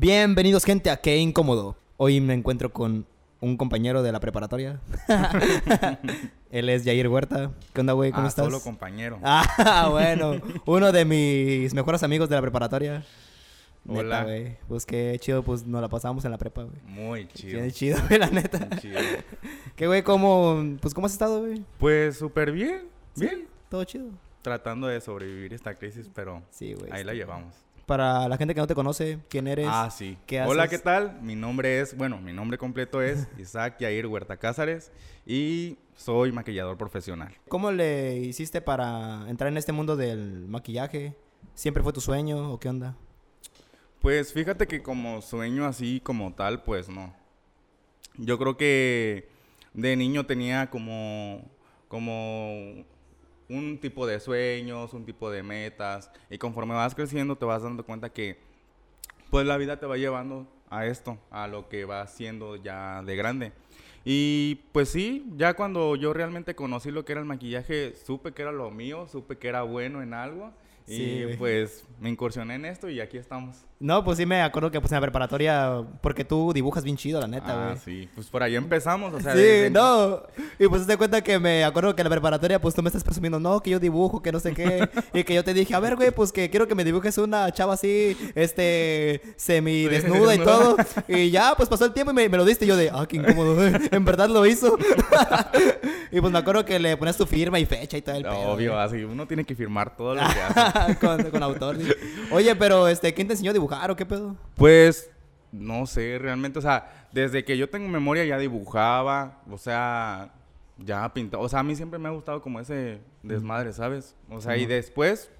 Bienvenidos, gente, a Qué Incómodo. Hoy me encuentro con un compañero de la preparatoria. Él es Jair Huerta. ¿Qué onda, güey? ¿Cómo ah, estás? solo compañero. Ah, bueno. Uno de mis mejores amigos de la preparatoria. Neta, Hola. güey. Pues qué chido, pues nos la pasamos en la prepa, güey. Muy chido. Qué chido, güey, la neta. muy chido. ¿Qué, güey? ¿Cómo, pues, ¿cómo has estado, güey? Pues súper bien. Sí, Bien. Todo chido. Tratando de sobrevivir esta crisis, pero Sí, güey. ahí la llevamos. Para la gente que no te conoce, ¿quién eres? Ah, sí. ¿Qué Hola, haces? ¿qué tal? Mi nombre es, bueno, mi nombre completo es Isaac Yair Huerta Cázares y soy maquillador profesional. ¿Cómo le hiciste para entrar en este mundo del maquillaje? ¿Siempre fue tu sueño o qué onda? Pues fíjate que como sueño así como tal, pues no. Yo creo que de niño tenía como, como un tipo de sueños, un tipo de metas, y conforme vas creciendo te vas dando cuenta que pues la vida te va llevando a esto, a lo que vas siendo ya de grande. Y pues sí, ya cuando yo realmente conocí lo que era el maquillaje, supe que era lo mío, supe que era bueno en algo. Sí, y pues me incursioné en esto y aquí estamos. No, pues sí me acuerdo que pues en la preparatoria, porque tú dibujas bien chido, la neta, Ah, güey. sí, pues por ahí empezamos, o sea, sí, no. Y pues te cuenta que me acuerdo que en la preparatoria, pues tú me estás presumiendo, no, que yo dibujo, que no sé qué. y que yo te dije, a ver, güey, pues que quiero que me dibujes una chava así, este, semi desnuda y todo. Y ya, pues pasó el tiempo y me, me lo diste. Y yo de, ah, qué incómodo, güey. En verdad lo hizo. y pues me acuerdo que le pones tu firma y fecha y todo el pedo, Obvio, así, uno tiene que firmar todo lo que hace. con, con autor. Oye, pero este, ¿quién te enseñó a dibujar o qué pedo? Pues, no sé, realmente, o sea, desde que yo tengo memoria ya dibujaba, o sea, ya pintaba, o sea, a mí siempre me ha gustado como ese desmadre, ¿sabes? O sea, y después,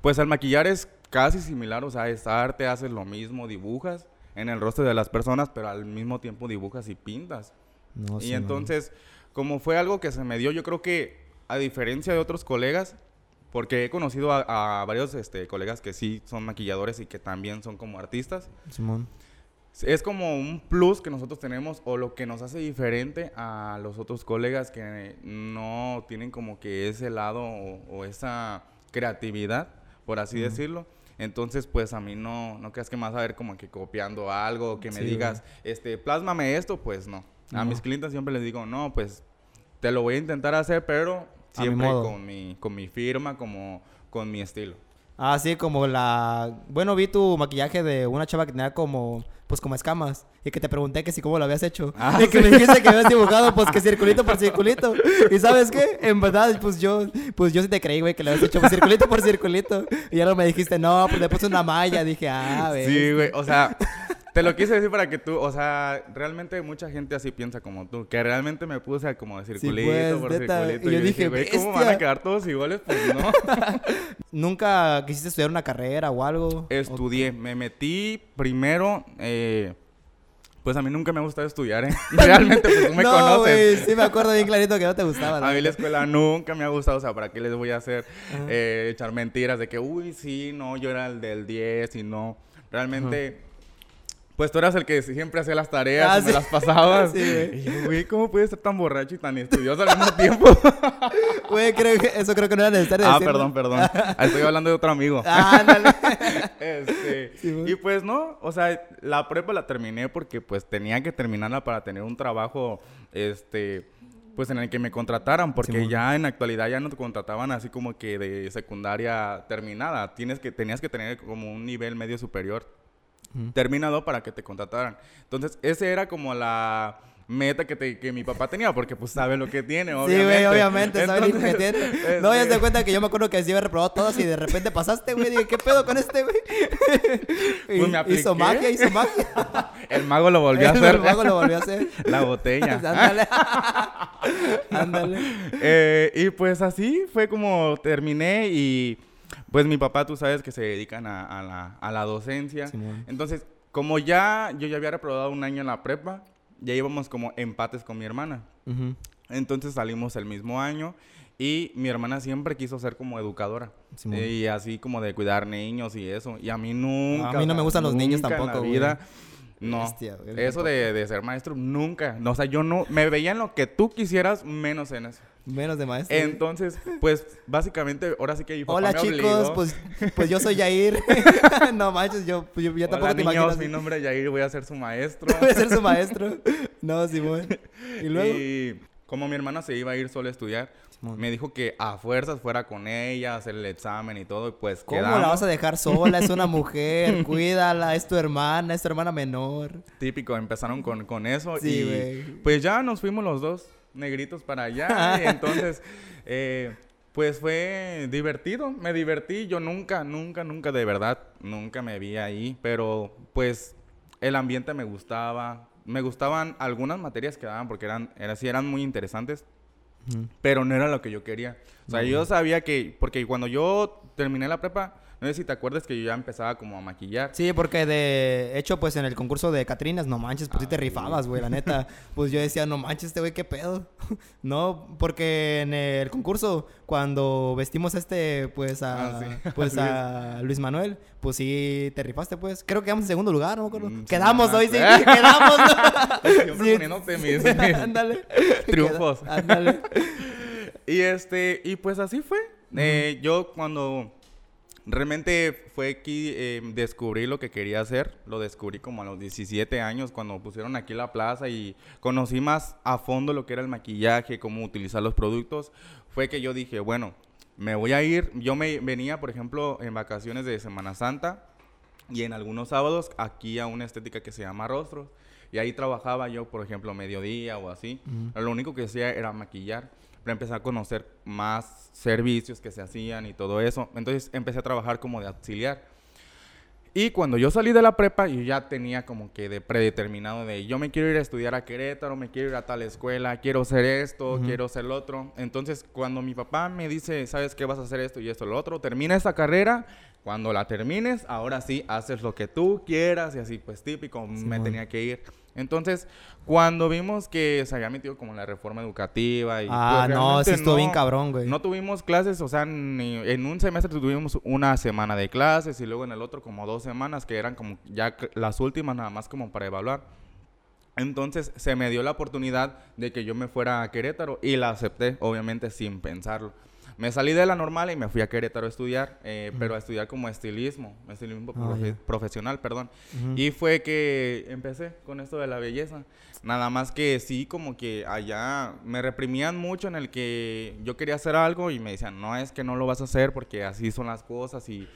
pues al maquillar es casi similar, o sea, es arte, haces lo mismo, dibujas en el rostro de las personas, pero al mismo tiempo dibujas y pintas. No, y entonces, como fue algo que se me dio, yo creo que a diferencia de otros colegas, porque he conocido a, a varios este, colegas que sí son maquilladores y que también son como artistas, Simón. es como un plus que nosotros tenemos o lo que nos hace diferente a los otros colegas que no tienen como que ese lado o, o esa creatividad, por así Ujú. decirlo. Entonces, pues a mí no, no creas que me vas a ver como que copiando algo, que me Sí, digas, este, plásmame esto, pues no. A No. mis clientes siempre les digo, no, pues te lo voy a intentar hacer, pero Mi siempre con mi, con mi firma, como con mi estilo. Ah, sí, como la... Bueno, vi tu maquillaje de una chava que tenía como... Pues como escamas. Y que te pregunté que si cómo lo habías hecho. Ah, y que me dijiste que habías dibujado pues que circulito por circulito. Y ¿sabes qué? En verdad, pues yo... Pues yo sí te creí, güey, que lo habías hecho pues, circulito por circulito. Y ya no me dijiste, no, pues le puse una malla. Dije, ah, ves. Sí, güey, o sea, te lo quise decir para que tú, o sea, realmente mucha gente así piensa como tú, que realmente me puse como de circulito pues, por neta, circulito. y yo dije, güey, ¿cómo van a quedar todos iguales? Pues no. ¿Nunca quisiste estudiar una carrera o algo? Estudié, me metí primero, eh, pues a mí nunca me ha gustado estudiar, ¿eh? Realmente, pues tú me no, conoces. güey, sí me acuerdo bien clarito que no te gustaba. A mí la escuela nunca me ha gustado, o sea, ¿para qué les voy a hacer eh, echar mentiras de que, uy, sí, no, yo era el del 10 y no? Realmente, pues tú eras el que siempre hacía las tareas Ah, y me sí. las pasabas. Sí, güey. Y yo, güey, ¿cómo puedes ser tan borracho y tan estudioso al mismo tiempo? Güey, creo que eso creo que no era necesario ah, decirlo. perdón, perdón. Estoy hablando de otro amigo. Ah, ándale. Este, Sí, y pues no, o sea, la prepa la terminé porque pues tenía que terminarla para tener un trabajo, este, pues en el que me contrataran, porque ya en la actualidad ya no te contrataban así como que de secundaria terminada, tienes que, tenías que tener como un nivel medio superior Terminado para que te contrataran. Entonces, ese era como la meta que, te- que mi papá tenía, porque pues sabe lo que tiene, Sí, obviamente. güey, obviamente, sabe el hijo que Entonces, tiene. No, ya te cuenta que yo me acuerdo que sí había reprobado todas y de repente pasaste, güey. Dije, ¿qué pedo con este, güey? Y Pues me apliqué. hizo magia, hizo magia. El mago lo volvió a El hacer. mago lo volvió a hacer. La botella. Ándale. Ándale. Eh, y pues así fue como terminé y pues mi papá, tú sabes que se dedican a, a la, a la docencia. Entonces, como ya yo ya había reprobado un año en la prepa, ya íbamos como empates con mi hermana. Entonces salimos el mismo año y mi hermana siempre quiso ser como educadora. Y así como de cuidar niños y eso. Y a mí nunca. A mí no me gustan los niños en tampoco, güey. No, Bestia, güey, eso de, de ser maestro, nunca. No, o sea, yo no, me veía en lo que tú quisieras, menos en eso. Menos de maestro. Entonces, pues, básicamente, ahora sí que mi papá Hola me chicos, pues, pues yo soy Jair. no manches, yo, pues, yo, yo tampoco Hola, te niños, imaginas. mi nombre es Yair, voy a ser su maestro. Voy a ser su maestro. No, Simón. Y luego. Y como mi hermana se iba a ir sola a estudiar, Simón. me dijo que a fuerzas fuera con ella, hacer el examen y todo, y pues ¿Cómo quedamos. la vas a dejar sola? Es una mujer, cuídala, es tu hermana, es tu hermana menor. Típico, empezaron con, con eso Sí, y pues ya nos fuimos los dos negritos para allá y entonces eh, pues fue divertido, me divertí, yo nunca, nunca, nunca de verdad, nunca me vi ahí, pero pues el ambiente me gustaba, me gustaban algunas materias que daban porque eran, eran, sí eran muy interesantes, pero no era lo que yo quería. O sea, yo sabía que, porque cuando yo terminé la prepa, no sé si te acuerdas que yo ya empezaba como a maquillar. Sí, porque de hecho, pues en el concurso de Catrinas, no manches, pues sí te sí. rifabas, güey, la neta. Pues yo decía, no manches, este güey, qué pedo. no, porque en el concurso, cuando vestimos este, pues a, Ah, sí. pues A Luis Manuel, pues sí te rifaste, pues. Creo que quedamos en segundo lugar, no me acuerdo. Mm, sí, quedamos no hoy, sí, quedamos. Siempre Sí. mis, Ándale. triunfos. Ándale. Y este, y pues así fue. Eh, yo cuando realmente fue aquí, eh, descubrí lo que quería hacer, lo descubrí como a los 17 años cuando pusieron aquí la plaza y conocí más a fondo lo que era el maquillaje, cómo utilizar los productos, fue que yo dije, bueno, me voy a ir, yo me venía, por ejemplo, en vacaciones de Semana Santa y en algunos sábados aquí a una estética que se llama Rostros. Y ahí trabajaba yo, por ejemplo, mediodía o así. Lo único que hacía era maquillar. Empecé a conocer más servicios que se hacían y todo eso. Entonces empecé a trabajar como de auxiliar. Y cuando yo salí de la prepa, yo ya tenía como que de predeterminado de yo me quiero ir a estudiar a Querétaro, me quiero ir a tal escuela, quiero hacer esto, quiero hacer lo otro. Entonces, cuando mi papá me dice, ¿sabes qué vas a hacer esto y esto lo otro? Termina esa carrera, cuando la termines, ahora sí haces lo que tú quieras y así, pues típico, me Simón. tenía que ir. Entonces, cuando vimos que se había metido como en la reforma educativa y Ah, pues, no, sí estuvo bien cabrón, güey. no tuvimos clases, o sea, ni- en un semestre tuvimos una semana de clases y luego en el otro como dos semanas que eran como ya las últimas nada más como para evaluar. Entonces se me dio la oportunidad de que yo me fuera a Querétaro y la acepté, obviamente sin pensarlo. Me salí de la normal y me fui a Querétaro a estudiar, eh, pero a estudiar como estilismo, estilismo Ah, profe- ya. profesional, perdón. Ujú. Y fue que empecé con esto de la belleza. Nada más que sí, como que allá me reprimían mucho en el que yo quería hacer algo y me decían, no, es que no lo vas a hacer porque así son las cosas. Y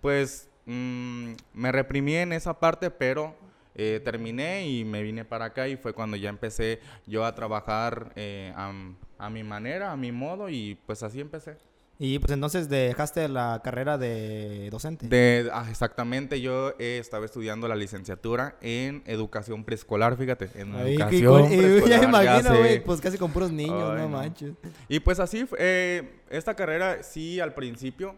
pues mm, me reprimí en esa parte, pero eh, terminé y me vine para acá y fue cuando ya empecé yo a trabajar eh, a, a mi manera, a mi modo y pues así empecé. Y pues entonces dejaste la carrera de docente. De, ah, exactamente, yo eh, estaba estudiando la licenciatura en educación preescolar, fíjate, en Ay, educación cool. Y ya me preescolar, imagino, güey, pues casi con puros niños, Ay, no, no. manches. Y pues así, eh, esta carrera sí al principio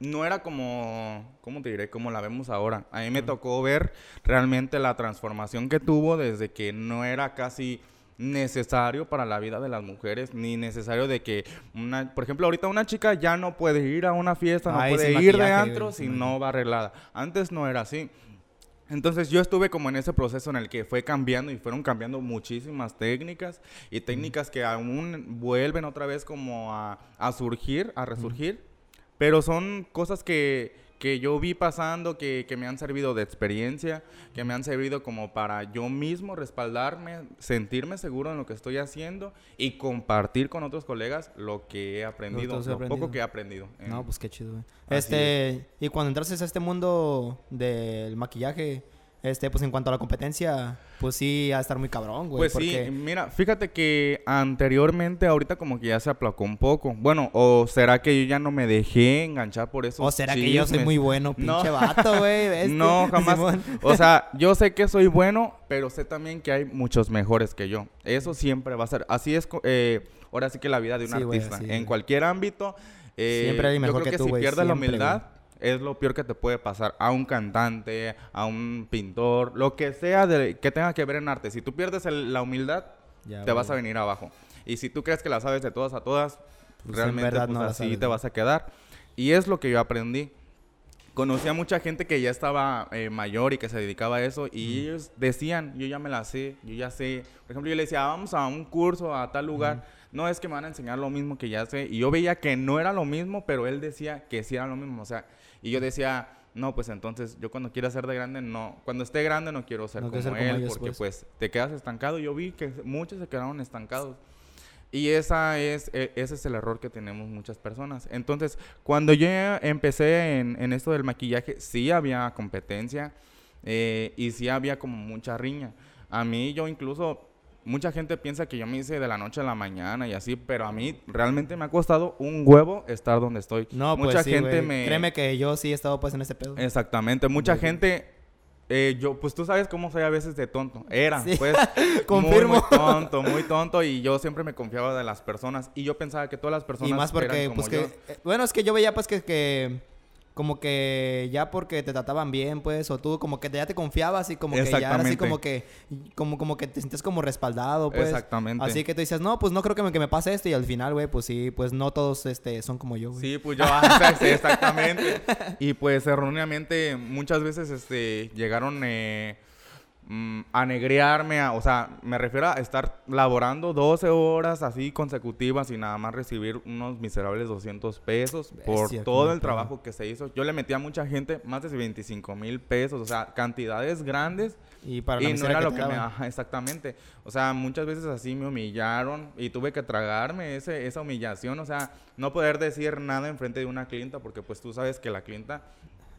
no era como, ¿cómo te diré? Como la vemos ahora. A mí me tocó ver realmente la transformación que tuvo desde que no era casi necesario para la vida de las mujeres, ni necesario de que una, por ejemplo, ahorita una chica ya no puede ir a una fiesta, no Ay, puede ir de antro si no va arreglada. Antes no era así. Entonces yo estuve como en ese proceso en el que fue cambiando y fueron cambiando muchísimas técnicas y técnicas que aún vuelven otra vez como a, a surgir, a resurgir, pero son cosas que, que yo vi pasando, que, que me han servido de experiencia, que me han servido como para yo mismo respaldarme, sentirme seguro en lo que estoy haciendo y compartir con otros colegas lo que he aprendido, lo aprendido. poco que he aprendido. en- No, pues qué chido, güey. Este, y cuando entraste a este mundo del maquillaje, este, pues en cuanto a la competencia, pues sí, a estar muy cabrón, güey. Pues porque... sí, mira, fíjate que anteriormente, ahorita como que ya se aplacó un poco. Bueno, o será que yo ya no me dejé enganchar por eso. O será que yo soy muy bueno, No. pinche vato, güey. No, jamás. O sea, yo sé que soy bueno, pero sé también que hay muchos mejores que yo. Eso siempre va a ser. Así es, eh, ahora sí que la vida de un Sí, artista. en cualquier ámbito. eh, Siempre hay yo mejor creo que que, tú, si pierdes la humildad, es lo peor que te puede pasar a un cantante, a un pintor, lo que sea de, que tenga que ver en arte. Si tú pierdes el- la humildad, Ya, te vas a venir abajo. Y si tú crees que la sabes de todas a todas, Pues en realmente pues, no así te vas a quedar. Y es lo que yo aprendí. conocí a mucha gente que ya estaba eh, mayor y que se dedicaba a eso y ellos decían, yo ya me la sé, yo ya sé. Por ejemplo, yo le decía, vamos a un curso a tal lugar. No es que me van a enseñar lo mismo que ya sé. Y yo veía que no era lo mismo, pero él decía que sí era lo mismo. O sea, y yo decía, no, pues entonces yo cuando quiera ser de grande, no. Cuando esté grande no quiero ser, como, él, porque pues. pues te quedas estancado. Yo vi que muchos se quedaron estancados. Y esa es, e, ese es el error que tenemos muchas personas. Entonces, cuando yo empecé en, en esto del maquillaje, sí había competencia eh, y sí había como mucha riña. A mí yo incluso, mucha gente piensa que yo me hice de la noche a la mañana y así, pero a mí realmente me ha costado un huevo estar donde estoy. No, pues mucha gente me... Créeme que yo sí he estado pues en ese pedo. Exactamente, mucha gente eh, yo, pues tú sabes cómo soy a veces de tonto. Era, pues. Confirmo. Muy, tonto, muy tonto. Y yo siempre me confiaba de las personas. Y yo pensaba que todas las personas. Y más porque, pues que. Eh, bueno, es que yo veía, pues que, que como que ya porque te trataban bien, pues, o tú como que ya te confiabas y como que ya así como que, como, como que te sientes como respaldado, pues. Exactamente. Así que tú dices, no, pues no creo que me, que me pase esto y al final, güey, pues sí, pues no todos este, son como yo, güey. Sí, pues yo, ah, exactamente. y pues erróneamente muchas veces este, llegaron... Eh, Mm, a negrearme, o sea, me refiero a estar laborando 12 horas así consecutivas y nada más recibir unos miserables 200 pesos por todo el trabajo que se hizo. Yo le metí a mucha gente más de 25 mil pesos, o sea, cantidades grandes. Y para no era lo que me... Ajá, exactamente. O sea, muchas veces así me humillaron y tuve que tragarme ese, esa humillación, o sea, no poder decir nada enfrente de una clienta porque pues tú sabes que la clienta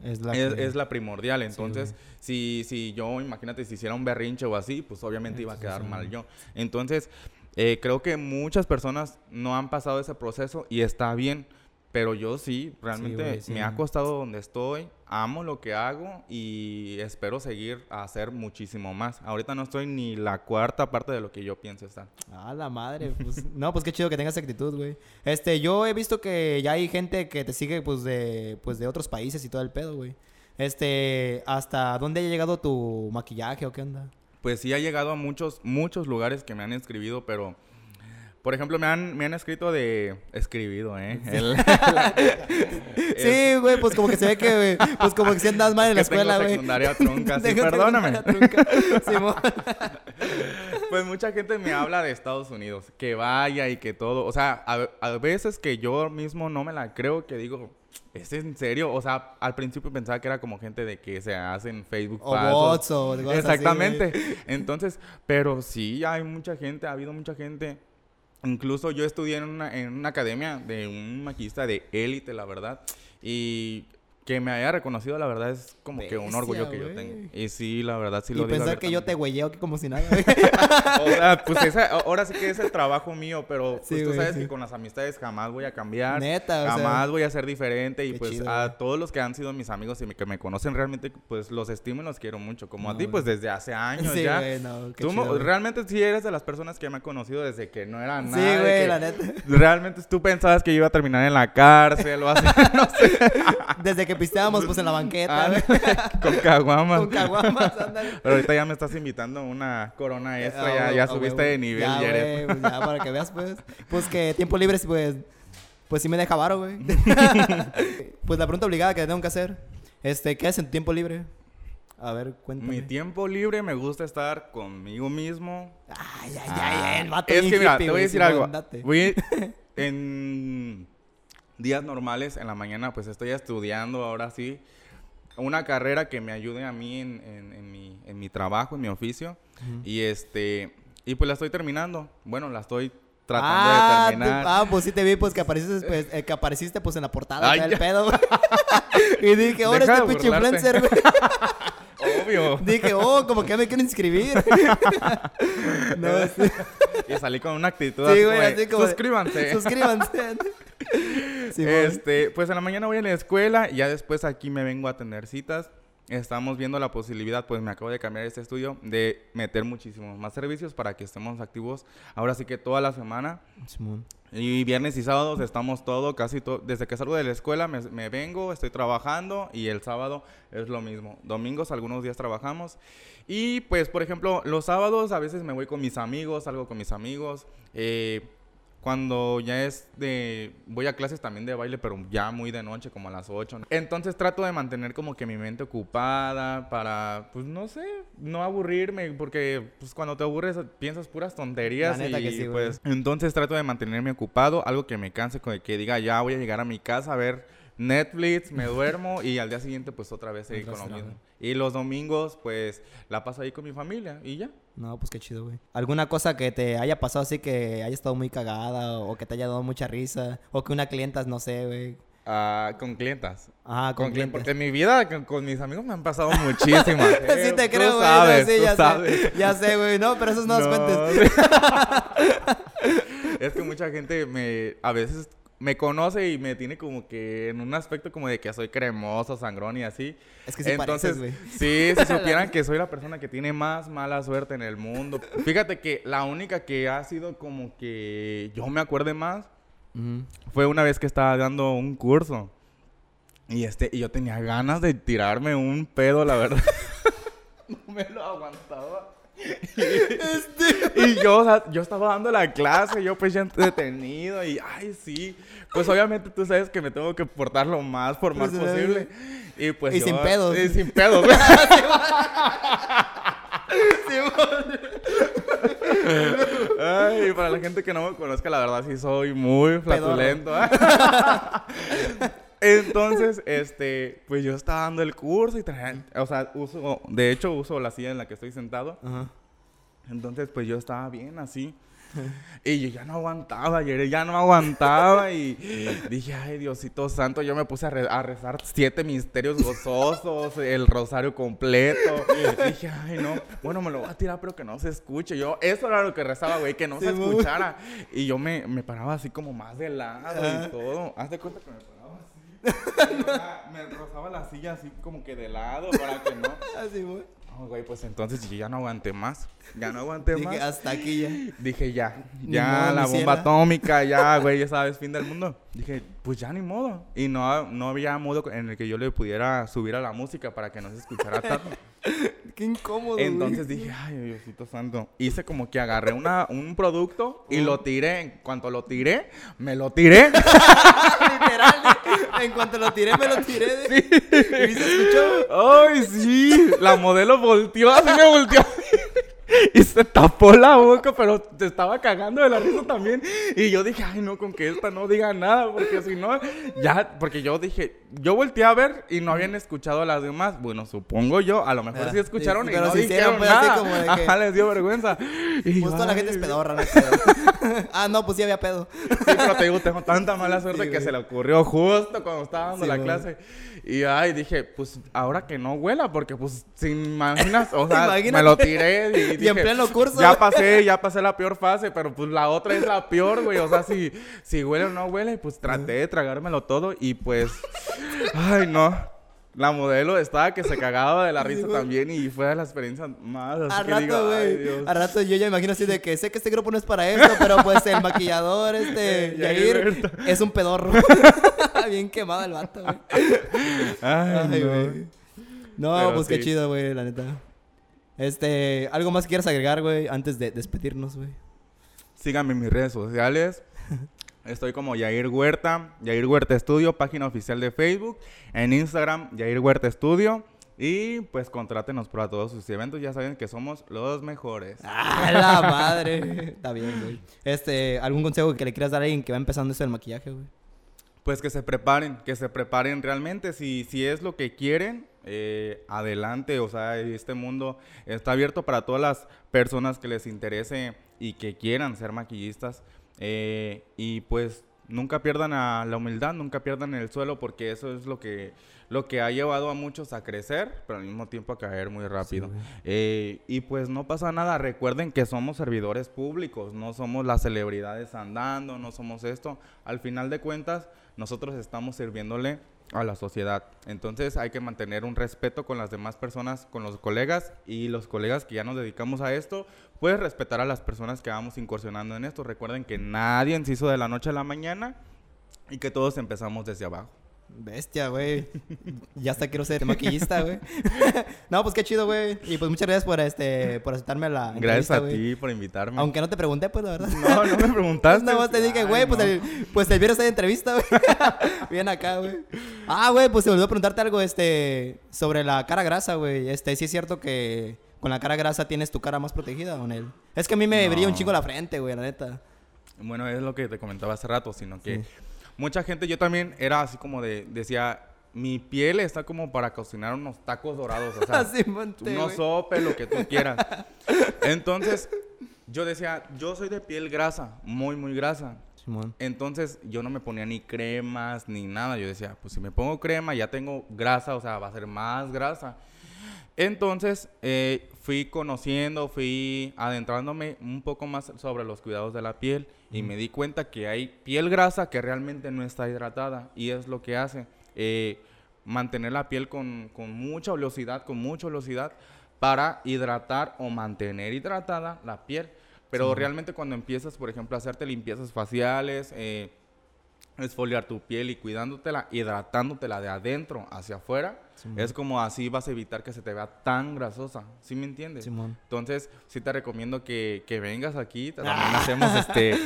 es la, es, la primordial. Entonces, si, si yo, imagínate, si hiciera un berrinche o así, pues obviamente iba a quedar mal yo. Entonces, eh, creo que muchas personas no han pasado ese proceso y está bien. Pero yo sí, realmente me ha costado donde estoy, amo lo que hago y espero seguir a hacer muchísimo más. Ahorita no estoy ni la cuarta parte de lo que yo pienso estar. Ah, la madre. Pues, no, pues qué chido que tengas actitud, güey. Este, yo he visto que ya hay gente que te sigue, pues, de, pues, de otros países y todo el pedo, güey. Este, ¿hasta dónde ha llegado tu maquillaje o qué onda? Pues sí ha llegado a muchos, muchos lugares que me han escribido, pero por ejemplo, me han, me han escrito de... Escribido, ¿eh? sí, güey, pues como que se ve que, pues como que si andas mal en la escuela, güey. secundaria trunca, sí, perdóname. pues mucha gente me habla de Estados Unidos, que vaya y que todo. O sea, a, veces que yo mismo no me la creo, que digo, ¿Es en serio? O sea, al principio pensaba que era como gente de que se hacen Facebook o bots o Exactamente. Entonces, pero sí, hay mucha gente, ha habido mucha gente Incluso yo estudié en una, academia de un maquillista de élite, la verdad. Y que me haya reconocido, la verdad, es como que un orgullo que yo tengo. Y sí, la verdad, sí lo digo. Y pensar que yo te huelleo como si nada. o sea, pues esa, ahora sí que es el trabajo mío, pero pues tú sabes que con las amistades jamás voy a cambiar. Neta, Jamás voy a ser diferente. Y pues a todos los que han sido mis amigos y que me conocen realmente, pues los estimo y los quiero mucho. Como a ti, pues desde hace años sí, ya. no, tú realmente sí eres de las personas que me han conocido desde que no era nada. Sí, güey, la neta. Realmente tú pensabas que yo iba a terminar en la cárcel o así, no sé. desde que pisteábamos pues en la banqueta. Ah, con caguamas. Con caguamas, ándale. Pero ahorita ya me estás invitando una corona extra, ya, subiste de nivel, ya, pues, ya, para que veas, pues. Pues que tiempo libre, pues, pues sí me deja varo, güey. pues la pregunta obligada que tengo que hacer, este, ¿qué haces en tu tiempo libre? A ver, cuéntame. Mi tiempo libre me gusta estar conmigo mismo. Ay, ay, ay, el vato Es que mira, te voy a decir algo. Voy en días normales, en la mañana, pues estoy estudiando ahora sí una carrera que me ayude a mí en, en, mi, en mi, trabajo, en mi oficio. Y este, y pues la estoy terminando. Bueno, la estoy tratando de ah, terminar. ah, pues sí te vi, pues que apareciste, pues, eh, que apareciste pues en la portada del pedo. y dije, ahora este pinche influencer, güey. Obvio. Dije, oh, como que me quiero inscribir. no, sí. Y salí con una actitud sí, güey, así como, suscríbanse. Suscríbanse. Este, pues en la mañana voy a la escuela y ya después aquí me vengo a tener citas. Estamos viendo la posibilidad, pues me acabo de cambiar este estudio, de meter muchísimos más servicios para que estemos activos ahora sí que toda la semana. Y viernes y sábados estamos todo, casi todo. Desde que salgo de la escuela me, vengo, estoy trabajando y el sábado es lo mismo. Domingos algunos días trabajamos. Y pues, por ejemplo, los sábados a veces me voy con mis amigos, salgo con mis amigos. Eh, cuando ya es de... Voy a clases también de baile, pero ya muy de noche, como a las 8. Entonces trato de mantener como que mi mente ocupada para, pues no sé, no aburrirme, porque pues cuando te aburres piensas puras tonterías La neta y que sí, güey. pues... Entonces trato de mantenerme ocupado, algo que me canse, con que diga, ya voy a llegar a mi casa a ver Netflix, me duermo y al día siguiente pues otra vez seguir con lo mismo. Y los domingos pues la paso ahí con mi familia y ya. No, pues qué chido, güey. ¿Alguna cosa que te haya pasado así que haya estado muy cagada o que te haya dado mucha risa? O que una clienta, no sé, güey. Ah, con clientas. Ajá, con, Con clientes. Porque en mi vida con, con mis amigos me han pasado muchísimas. sí te creo, güey. sabes, no, sí, ya sabes. sé. Ya sé, güey. No, pero esos no los cuentes. es que mucha gente me a veces me conoce y me tiene como que en un aspecto como de que soy cremoso, sangrón y así. Es que sí Entonces, pareces, sí, si supieran que soy la persona que tiene más mala suerte en el mundo. Fíjate que la única que ha sido como que yo me acuerde más fue una vez que estaba dando un curso. Y este, y yo tenía ganas de tirarme un pedo, la verdad. no me lo aguantaba. Y yo, o sea, yo estaba dando la clase, yo pues ya detenido y, ay, sí. Pues obviamente tú sabes que me tengo que portar lo más formal Pues, posible. Y pues y yo- sin pedos. Y sin pedos. Ay, para la gente que no me conozca, la verdad sí soy muy flatulento. Entonces, este, pues yo estaba dando el curso y traía, o sea, uso, de hecho uso la silla en la que estoy sentado. Ajá. Entonces, pues yo estaba bien así. Y yo ya no aguantaba, ayer ya no aguantaba y dije, ay Diosito Santo, yo me puse a, re- a rezar siete misterios gozosos, el rosario completo. Dije, ay no, bueno, me lo voy a tirar pero que no se escuche. Yo, eso era lo que rezaba, güey, que no se Sí, escuchara. Y yo me, me paraba así como más de lado y todo. Haz de cuenta que me paraba. Me rozaba la silla así como que de lado para que no... Así, güey. No, güey, pues entonces yo ya no aguanté más. Ya no aguanté más. Hasta aquí ya. Dije, ya, ya modo, la bomba atómica, ya, güey, ya sabes, fin del mundo. Dije, pues ya ni modo. Y no, no había modo en el que yo le pudiera subir a la música para que no se escuchara tanto. Qué incómodo, güey. Entonces dije, ay, Diosito santo. Hice como que agarré una, un producto y lo tiré. En cuanto lo tiré, me lo tiré. Literal. En cuanto lo tiré, me lo tiré. De... ¿Y se escuchó? Ay, sí. La modelo volteó, así me volteó. Y se tapó la boca, pero te estaba cagando de la risa también. Y yo dije, ay, no, con que esta no diga nada, porque si no, ya, porque yo dije, yo volteé a ver y no habían escuchado a las demás. Bueno, supongo yo, a lo mejor Ah, sí escucharon sí, y pero no sí hicieron, dijeron pues, así nada. como de que- Ajá, les dio vergüenza. Y Pues yo, toda la gente es pedorra, no. Ah, no, pues sí había pedo. Sí, pero te digo, tengo tanta mala suerte Sí, que güey. se le ocurrió justo cuando estaba dando Sí, la güey. clase. Y ay, dije, pues ahora que no huela, porque pues si imaginas, o sea, me lo tiré y, Y en dije, pleno curso, Ya pasé, ya pasé la peor fase, pero pues la otra es la peor, güey. O sea, si, si huele o no huele, pues traté de tragármelo todo y pues, ay, no. La modelo estaba que se cagaba de la risa también y fue de las experiencias más. Así que digo, rato, güey. Al rato yo ya imagino así de que sé que este grupo no es para esto, pero pues el maquillador, este, Yair, es un pedorro. Bien quemado el vato, güey. Ay, no. güey. No, pues qué chido, güey, la neta. Este, ¿algo más que quieras agregar, güey, antes de despedirnos, güey? Síganme en mis redes sociales. Estoy como Yair Huerta, Yair Huerta Estudio, página oficial de Facebook. En Instagram, Yair Huerta Estudio. Y pues contrátenos para todos sus eventos. Ya saben que somos los mejores. ¡Ah, la madre! Está bien, güey. Este, ¿algún consejo que le quieras dar a alguien que va empezando eso del maquillaje, güey? Pues que se preparen, que se preparen realmente. Si, si es lo que quieren, eh, adelante. O sea, este mundo está abierto para todas las personas que les interese y que quieran ser maquillistas. Eh, y pues nunca pierdan a la humildad, nunca pierdan el suelo, porque eso es lo que, lo que ha llevado a muchos a crecer, pero al mismo tiempo a caer muy rápido. güey. Eh, y pues no pasa nada, recuerden que somos servidores públicos, no somos las celebridades andando, no somos esto. Al final de cuentas, nosotros estamos sirviéndole a la sociedad. Entonces hay que mantener un respeto con las demás personas, con los colegas y los colegas que ya nos dedicamos a esto, puedes respetar a las personas que vamos incursionando en esto. Recuerden que nadie se hizo de la noche a la mañana y que todos empezamos desde abajo. Bestia, güey. Ya hasta quiero ser maquillista, güey. no, pues qué chido, güey. Y pues muchas gracias por este por aceptarme la Gracias a ti por invitarme. Aunque no te pregunté, pues la verdad. No, no me preguntaste. Nada más te dije, güey, pues, no. el, pues el viernes hay entrevista, güey. Bien acá, güey. Ah, güey, pues se olvidó preguntarte algo, este, sobre la cara grasa, güey. Este, sí es cierto que con la cara grasa tienes tu cara más protegida, con él. Es que a mí me No. brilla un chingo la frente, güey, la neta. Bueno, es lo que te comentaba hace rato, sino que Sí. Mucha gente, yo también era así como de, decía, mi piel está como para cocinar unos tacos dorados, o sea, Así monté, unos sopes, lo que tú quieras. Entonces, yo decía, yo soy de piel grasa, muy, muy grasa. Simón. Entonces, yo no me ponía ni cremas ni nada. Yo decía, pues si me pongo crema, ya tengo grasa, o sea, va a ser más grasa. Entonces, eh, fui conociendo, fui adentrándome un poco más sobre los cuidados de la piel y me di cuenta que hay piel grasa que realmente no está hidratada y es lo que hace eh, mantener la piel con, con mucha oleosidad, con mucha oleosidad para hidratar o mantener hidratada la piel. Pero realmente cuando empiezas, por ejemplo, a hacerte limpiezas faciales, eh, esfoliar tu piel y cuidándotela, hidratándotela de adentro hacia afuera, Simón. es como así vas a evitar que se te vea tan grasosa. ¿Sí me entiendes? Simón. Entonces, sí te recomiendo que, que vengas aquí. También hacemos este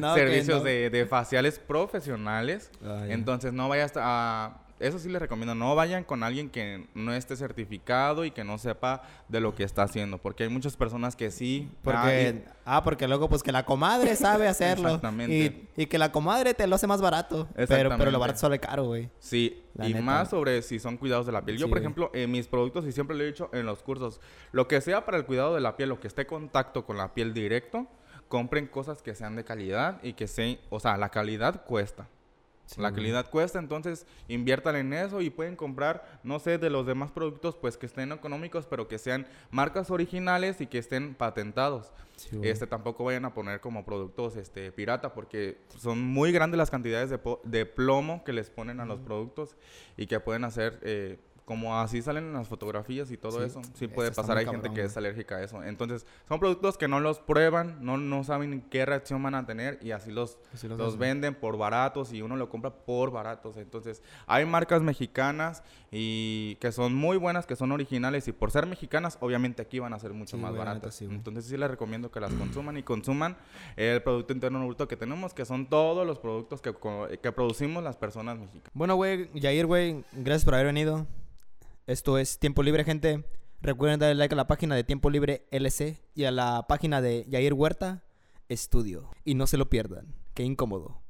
No, servicios no. de, de faciales profesionales. Ah. Entonces, no vayas a... Eso sí les recomiendo, no vayan con alguien que no esté certificado y que no sepa de lo que está haciendo, porque hay muchas personas que sí. ah, Porque, ah, porque luego, pues que la comadre sabe hacerlo. Exactamente. Y, y que la comadre te lo hace más barato. Pero, pero lo barato sale caro, güey. Sí, La y neta. más sobre si son cuidados de la piel. Yo, Sí, por ejemplo, en mis productos, y siempre lo he dicho en los cursos, lo que sea para el cuidado de la piel, lo que esté en contacto con la piel directo, compren cosas que sean de calidad y que se, o sea, la calidad cuesta. Sí, la güey. calidad cuesta, entonces inviertan en eso y pueden comprar, no sé, de los demás productos, pues que estén económicos, pero que sean marcas originales y que estén patentados. Sí. Este, tampoco vayan a poner como productos este, pirata porque son muy grandes las cantidades de, po- de plomo que les ponen a los productos y que pueden hacer, eh, como así salen en las fotografías y todo Sí, eso. Sí eso puede está pasar, hay gente cabrón, que güey. es alérgica a eso. Entonces, son productos que no los prueban, no, no saben qué reacción van a tener y así los, Así los los venden por baratos y uno lo compra por baratos. Entonces, hay marcas mexicanas y que son muy buenas, que son originales y por ser mexicanas, obviamente aquí van a ser mucho Sí, más baratas. sí. Entonces, sí les recomiendo que las consuman y consuman el Producto Interno Bruto que tenemos, que son todos los productos que, que producimos las personas mexicanas. Bueno, güey, Yair, güey, gracias por haber venido. Esto es Tiempo Libre, gente. Recuerden darle like a la página de Tiempo Libre LC y a la página de Yair Huerta Estudio. Y no se lo pierdan. Qué incómodo.